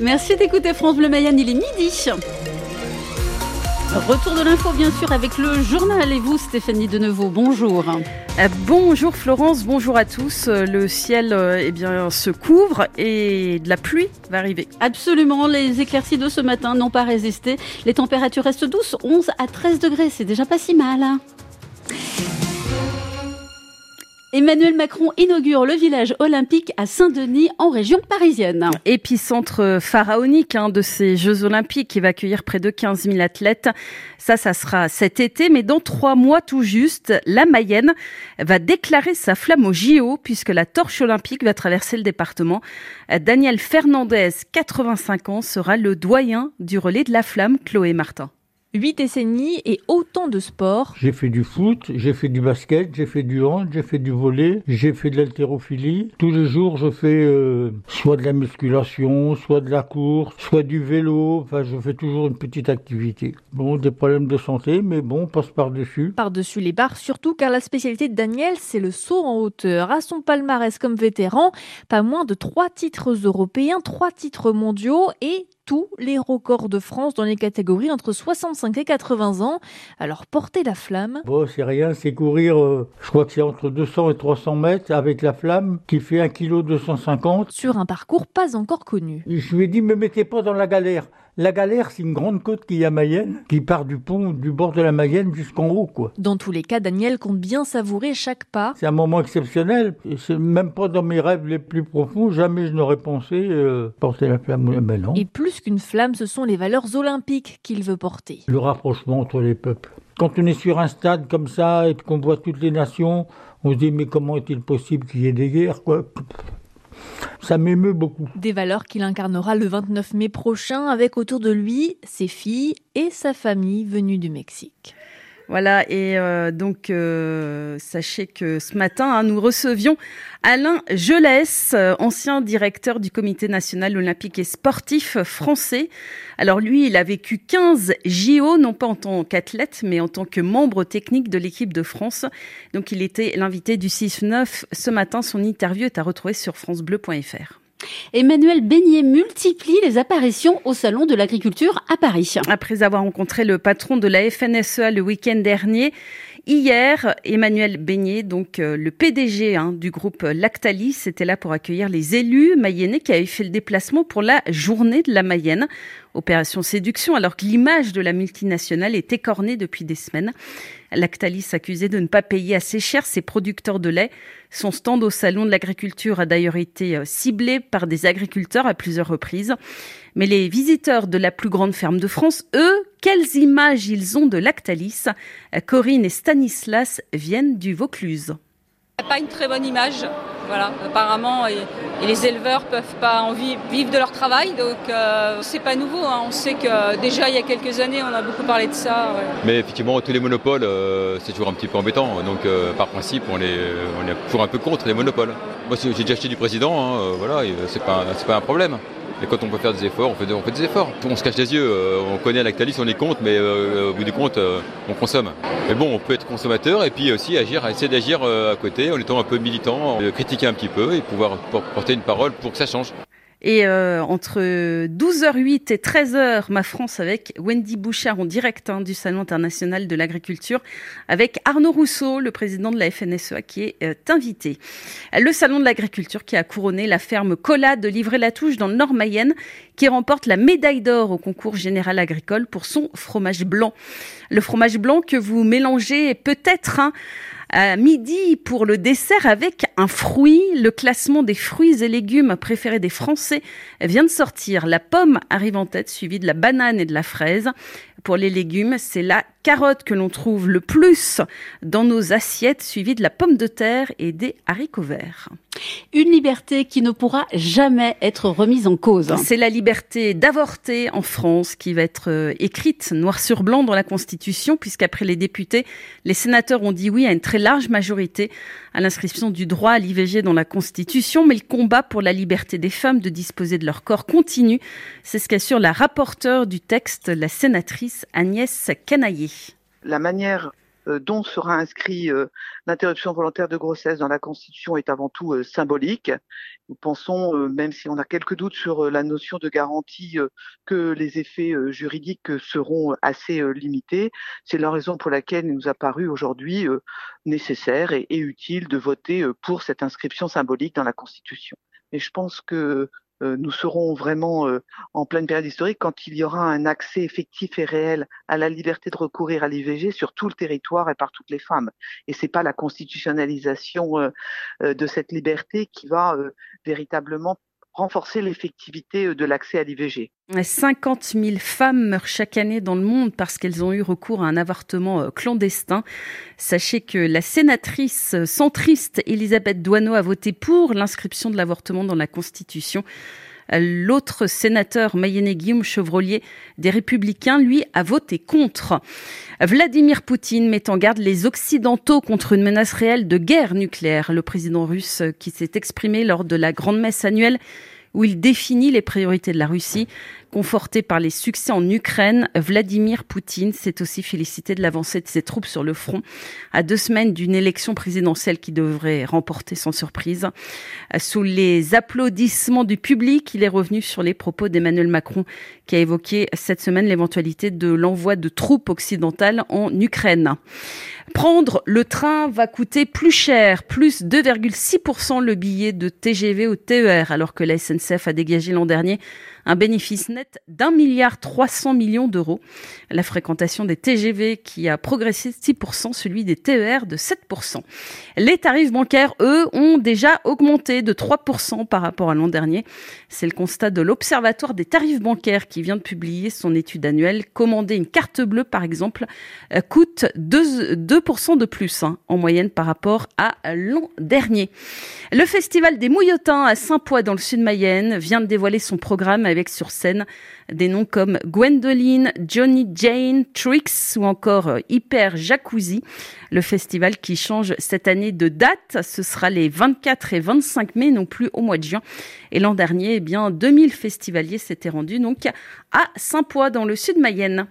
Merci d'écouter France Bleu Mayenne, il est midi. Retour de l'info bien sûr avec le journal et vous Stéphanie Denevaux, bonjour. Euh, bonjour Florence, bonjour à tous. Euh, le ciel euh, eh bien, se couvre et de la pluie va arriver. Absolument, les éclaircies de ce matin n'ont pas résisté. Les températures restent douces, 11 à 13 degrés, c'est déjà pas si mal. Hein. Emmanuel Macron inaugure le village olympique à Saint-Denis en région parisienne. Épicentre pharaonique hein, de ces Jeux olympiques qui va accueillir près de 15 000 athlètes. Ça, ça sera cet été, mais dans trois mois tout juste, la Mayenne va déclarer sa flamme au JO puisque la torche olympique va traverser le département. Daniel Fernandez, 85 ans, sera le doyen du relais de la flamme, Chloé Martin. Huit décennies et autant de sports. J'ai fait du foot, j'ai fait du basket, j'ai fait du hand, j'ai fait du volet, j'ai fait de l'haltérophilie. Tous les jours, je fais euh, soit de la musculation, soit de la course, soit du vélo. Enfin, je fais toujours une petite activité. Bon, des problèmes de santé, mais bon, on passe par-dessus. Par-dessus les barres, surtout car la spécialité de Daniel, c'est le saut en hauteur. À son palmarès comme vétéran, pas moins de trois titres européens, trois titres mondiaux et tous les records de France dans les catégories entre 65 et 80 ans. Alors porter la flamme. Bon, c'est rien, c'est courir, euh, je crois que c'est entre 200 et 300 mètres avec la flamme qui fait 1 kg 250. Sur un parcours pas encore connu. Je lui ai dit, me mettez pas dans la galère. La galère, c'est une grande côte qui y a Mayenne, qui part du pont du bord de la Mayenne jusqu'en haut, quoi. Dans tous les cas, Daniel compte bien savourer chaque pas. C'est un moment exceptionnel. C'est même pas dans mes rêves les plus profonds. Jamais je n'aurais pensé euh, porter la flamme. Ben non. Et plus qu'une flamme, ce sont les valeurs olympiques qu'il veut porter. Le rapprochement entre les peuples. Quand on est sur un stade comme ça et qu'on voit toutes les nations, on se dit mais comment est-il possible qu'il y ait des guerres, quoi? Ça m'émeut beaucoup. Des valeurs qu'il incarnera le 29 mai prochain avec autour de lui ses filles et sa famille venue du Mexique. Voilà, et euh, donc euh, sachez que ce matin, hein, nous recevions Alain Gelès, euh, ancien directeur du Comité national olympique et sportif français. Alors lui, il a vécu 15 JO, non pas en tant qu'athlète, mais en tant que membre technique de l'équipe de France. Donc il était l'invité du 6-9 ce matin. Son interview est à retrouver sur francebleu.fr. Emmanuel Beignet multiplie les apparitions au Salon de l'agriculture à Paris. Après avoir rencontré le patron de la FNSEA le week-end dernier, Hier, Emmanuel Beignet, donc euh, le PDG hein, du groupe Lactalis, était là pour accueillir les élus mayennais qui avaient fait le déplacement pour la journée de la Mayenne. Opération séduction, alors que l'image de la multinationale est écornée depuis des semaines. Lactalis accusé de ne pas payer assez cher ses producteurs de lait. Son stand au salon de l'agriculture a d'ailleurs été euh, ciblé par des agriculteurs à plusieurs reprises. Mais les visiteurs de la plus grande ferme de France, eux, quelles images ils ont de Lactalis? Corinne et Stanislas viennent du Vaucluse. Pas une très bonne image, voilà. Apparemment, et, les éleveurs peuvent pas en vivre, de leur travail, donc euh, c'est pas nouveau. Hein. On sait que déjà il y a quelques années, on a beaucoup parlé de ça. Mais effectivement, tous les monopoles, euh, c'est toujours un petit peu embêtant. Donc euh, par principe, on, est, on est toujours un peu contre les monopoles. Moi, j'ai déjà acheté du président, hein, voilà, c'est pas, pas un problème. Et quand on peut faire des efforts, on fait, on fait des efforts. On se cache les yeux, euh, on connaît Lactalis, on est contre, mais euh, au bout du compte, euh, on consomme. Mais bon, on peut être consommateur et puis aussi agir, essayer d'agir à côté en étant un peu militant, critiquer un petit peu et pouvoir porter une parole pour que ça change. Et euh, entre 12h08 et 13h, ma France avec Wendy Bouchard en direct hein, du Salon international de l'agriculture, avec Arnaud Rousseau, le président de la FNSEA, qui est euh, invité. Le Salon de l'agriculture qui a couronné la ferme Cola de Livrer-la-Touche dans le Nord-Mayenne, qui remporte la médaille d'or au concours général agricole pour son fromage blanc. Le fromage blanc que vous mélangez peut-être hein, à midi pour le dessert avec un fruit. Le classement des fruits et légumes préférés des Français vient de sortir. La pomme arrive en tête, suivie de la banane et de la fraise. Pour les légumes, c'est la carotte que l'on trouve le plus dans nos assiettes, suivie de la pomme de terre et des haricots verts. Une liberté qui ne pourra jamais être remise en cause. C'est la liberté d'avorter en France qui va être euh, écrite noir sur blanc dans la Constitution, puisqu'après les députés, les sénateurs ont dit oui à une très large majorité à l'inscription du droit à l'IVG dans la Constitution, mais le combat pour la liberté des femmes de disposer de leur corps continue. C'est ce qu'assure la rapporteure du texte, la sénatrice Agnès Canaillé. La manière dont sera inscrit l'interruption volontaire de grossesse dans la Constitution est avant tout symbolique. Nous pensons, même si on a quelques doutes sur la notion de garantie, que les effets juridiques seront assez limités. C'est la raison pour laquelle il nous a paru aujourd'hui nécessaire et, utile de voter pour cette inscription symbolique dans la Constitution. Et je pense que euh, nous serons vraiment euh, en pleine période historique quand il y aura un accès effectif et réel à la liberté de recourir à l'IVG sur tout le territoire et par toutes les femmes. Et c'est pas la constitutionnalisation euh, de cette liberté qui va véritablement renforcer l'effectivité euh, de l'accès à l'IVG. 50 000 femmes meurent chaque année dans le monde parce qu'elles ont eu recours à un avortement euh, clandestin. Sachez que la sénatrice euh, centriste Elisabeth Douaneau a voté pour l'inscription de l'avortement dans la Constitution. L'autre sénateur mayennais Guillaume Chevrolier des Républicains, lui, a voté contre. Vladimir Poutine met en garde les Occidentaux contre une menace réelle de guerre nucléaire. Le président russe qui s'est exprimé lors de la grande messe annuelle où il définit les priorités de la Russie. Conforté par les succès en Ukraine, Vladimir Poutine s'est aussi félicité de l'avancée de ses troupes sur le front à deux semaines d'une élection présidentielle qui devrait remporter sans surprise. Sous les applaudissements du public, il est revenu sur les propos d'Emmanuel Macron qui a évoqué cette semaine l'éventualité de l'envoi de troupes occidentales en Ukraine. Prendre le train va coûter plus cher, plus 2,6% le billet de TGV ou TER, alors que la SNCF a dégagé l'an dernier un bénéfice net d'un milliard 300 millions d'euros. La fréquentation des TGV qui a progressé de 6%, celui des TER de 7%. Les tarifs bancaires, eux, ont déjà augmenté de 3% par rapport à l'an dernier. C'est le constat de l'Observatoire des tarifs bancaires qui vient de publier son étude annuelle. Commander une carte bleue, par exemple, euh, coûte 2%, de plus hein, en moyenne par rapport à l'an dernier. Le festival des Mouillotins à Saint-Poix dans le sud Mayenne vient de dévoiler son programme avec sur scène des noms comme Gwendoline, Johnny Jane, Trix ou encore euh, Hyper Jacuzzi. Le festival qui change cette année de date, ce sera les 24 et 25 mai, non plus au mois de juin. Et l'an dernier, eh bien, 2000 festivaliers s'étaient rendus donc à Saint-Poix dans le sud Mayenne.